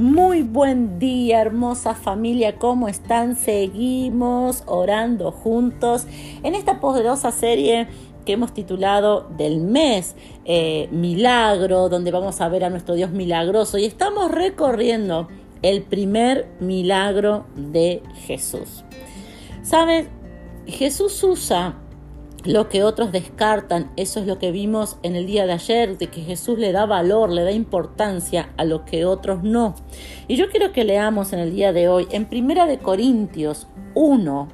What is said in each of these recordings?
Muy buen día, hermosa familia, ¿cómo están? Seguimos orando juntos en esta poderosa serie que hemos titulado del mes eh, Milagro, donde vamos a ver a nuestro Dios milagroso y estamos recorriendo el primer milagro de Jesús. ¿Saben? Jesús usa lo que otros descartan, eso es lo que vimos en el día de ayer, de que Jesús le da valor, le da importancia a lo que otros no. Y yo quiero que leamos en el día de hoy, en Primera de Corintios 1,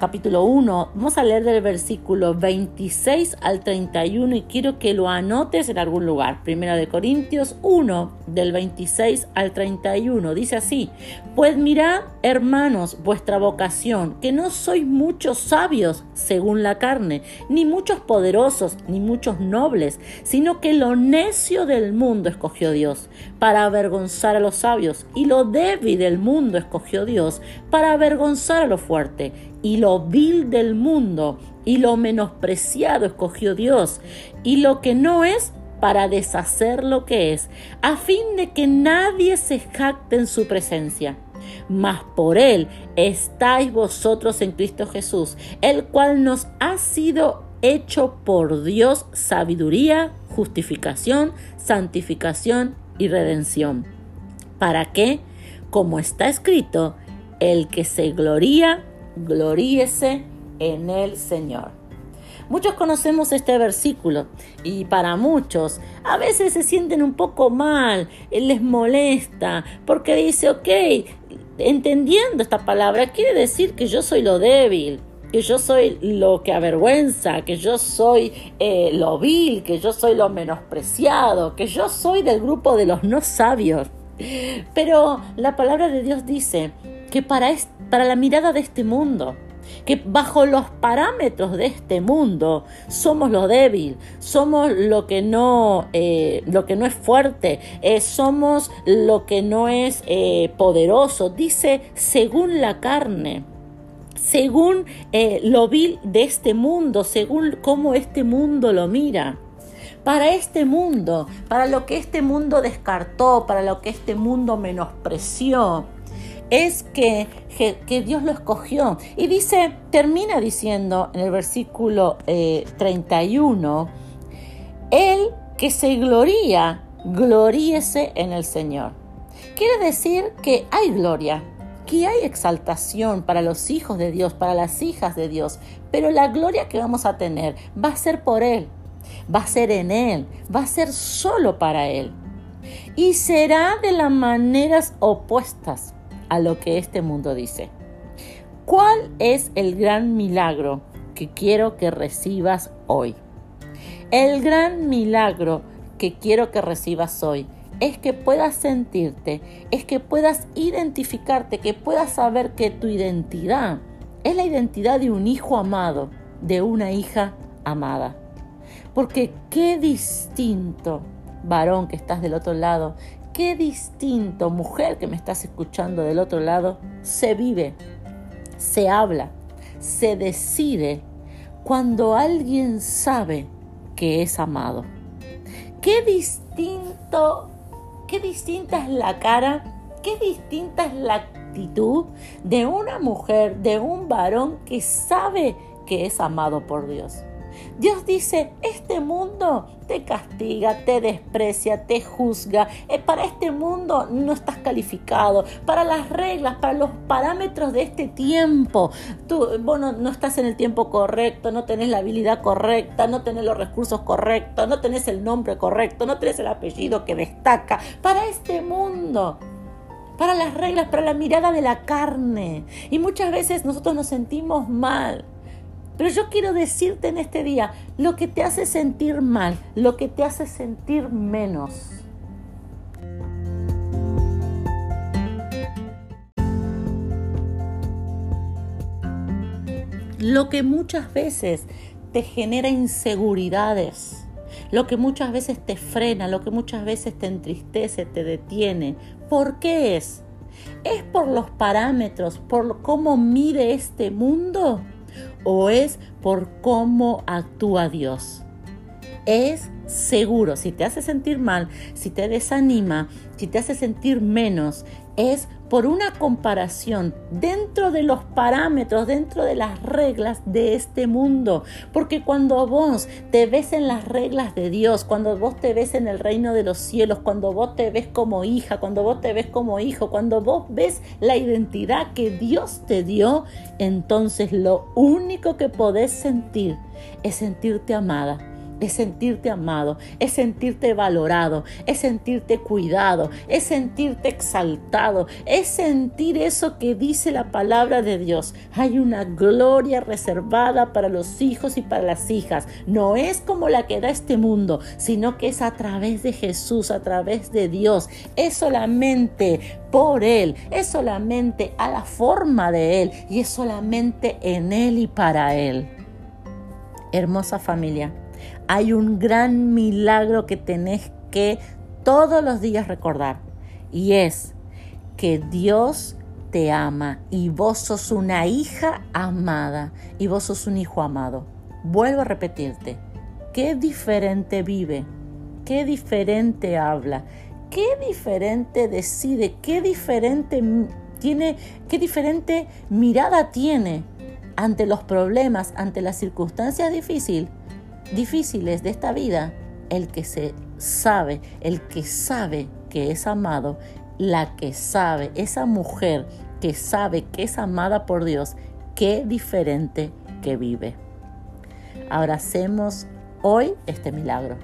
capítulo 1, vamos a leer del versículo 26 al 31 y quiero que lo anotes en algún lugar. Primera de Corintios 1, del 26 al 31, dice así, pues mirad, hermanos, vuestra vocación, que no sois muchos sabios según la carne, ni muchos poderosos, ni muchos nobles, sino que lo necio del mundo escogió Dios para avergonzar a los sabios, y lo débil del mundo escogió Dios para avergonzar a lo fuerte y lo vil del mundo y lo menospreciado escogió Dios y lo que no es para deshacer lo que es, a fin de que nadie se jacte en su presencia. Mas por él estáis vosotros en Cristo Jesús, el cual nos ha sido hecho por Dios sabiduría, justificación, santificación y redención. ¿Para qué? Como está escrito, el que se gloría, gloríese en el Señor. Muchos conocemos este versículo y para muchos a veces se sienten un poco mal, les molesta, porque dice, ok, entendiendo esta palabra, quiere decir que yo soy lo débil, que yo soy lo que avergüenza, que yo soy eh, lo vil, que yo soy lo menospreciado, que yo soy del grupo de los no sabios. Pero la palabra de Dios dice que para, para la mirada de este mundo, que bajo los parámetros de este mundo somos lo débil, somos lo que no, eh, lo que no es fuerte, eh, somos lo que no es eh, poderoso, dice según la carne según lo vil de este mundo, según cómo este mundo lo mira. Para este mundo, para lo que este mundo descartó, para lo que este mundo menospreció es que, que, Dios lo escogió. Y dice, termina diciendo en el versículo 31, eh, el que se gloría, gloríese en el Señor. Quiere decir que hay gloria, que hay exaltación para los hijos de Dios, para las hijas de Dios, pero la gloria que vamos a tener va a ser por Él, va a ser en Él, va a ser solo para Él. Y será de las maneras opuestas a lo que este mundo dice. ¿Cuál es el gran milagro que quiero que recibas hoy? El gran milagro que quiero que recibas hoy es que puedas sentirte, es que puedas identificarte, que puedas saber que tu identidad es la identidad de un hijo amado, de una hija amada. Porque qué distinto, varón que estás del otro lado, qué distinto, mujer que me estás escuchando del otro lado, se vive, se habla, se decide cuando alguien sabe que es amado. Qué distinto, qué distinta es la cara, qué distinta es la actitud de una mujer, de un varón que sabe que es amado por Dios. Dios dice, este mundo te castiga, te desprecia, te juzga. Eh, para este mundo no estás calificado. Para las reglas, para los parámetros de este tiempo. Tú, bueno, no estás en el tiempo correcto, no tenés la habilidad correcta, no tenés los recursos correctos, no tenés el nombre correcto, no tenés el apellido que destaca. Para este mundo para las reglas, para la mirada de la carne. Y muchas veces nosotros nos sentimos mal pero yo quiero decirte en este día, lo que te hace sentir mal, lo que te hace sentir menos. Lo que muchas veces te genera inseguridades, lo que muchas veces te frena, lo que muchas veces te entristece, te detiene. ¿Por qué es? ¿Es por los parámetros, por cómo mire este mundo? O es por cómo actúa Dios. Es seguro. Si te hace sentir mal, si te desanima, si te hace sentir menos, es por una comparación dentro de los parámetros, dentro de las reglas de este mundo. Porque cuando vos te ves en las reglas de Dios, cuando vos te ves en el reino de los cielos, cuando vos te ves como hija, cuando vos te ves como hijo, cuando vos ves la identidad que Dios te dio, entonces lo único que podés sentir es sentirte amada es sentirte amado, es sentirte valorado, es sentirte cuidado, es sentirte exaltado, es sentir eso que dice la palabra de Dios. Hay una gloria reservada para los hijos y para las hijas. No es como la que da este mundo, sino que es a través de Jesús, a través de Dios. Es solamente por Él, es solamente a la forma de Él y es solamente en Él y para Él. Hermosa familia hay un gran milagro que tenés que todos los días recordar y es que Dios te ama y vos sos una hija amada y vos sos un hijo amado. Vuelvo a repetirte, qué diferente vive, qué diferente habla, qué diferente decide, qué diferente tiene, qué diferente mirada tiene ante los problemas, ante las circunstancias difíciles difíciles de esta vida, el que se sabe, el que sabe que es amado, la que sabe, esa mujer que sabe que es amada por Dios, qué diferente que vive. Abracemos hoy este milagro.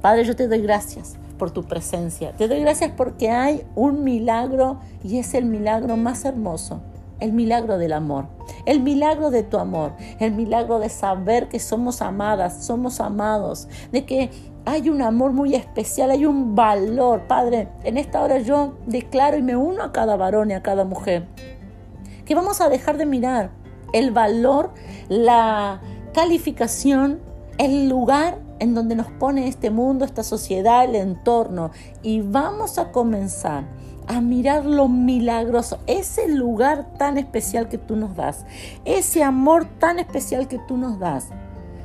Padre, yo te doy gracias por tu presencia. Te doy gracias porque hay un milagro y es el milagro más hermoso el milagro del amor, el milagro de tu amor, el milagro de saber que somos amadas, somos amados, de que hay un amor muy especial, hay un valor. Padre, en esta hora yo declaro y me uno a cada varón y a cada mujer, que vamos a dejar de mirar el valor, la calificación, el lugar en donde nos pone este mundo, esta sociedad, el entorno, y vamos a comenzar a mirar lo milagroso, ese lugar tan especial que tú nos das, ese amor tan especial que tú nos das,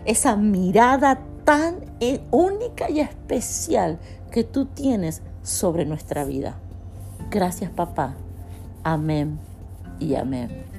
esa mirada tan e, única y especial que tú tienes sobre nuestra vida. Gracias papá. Amén y amén.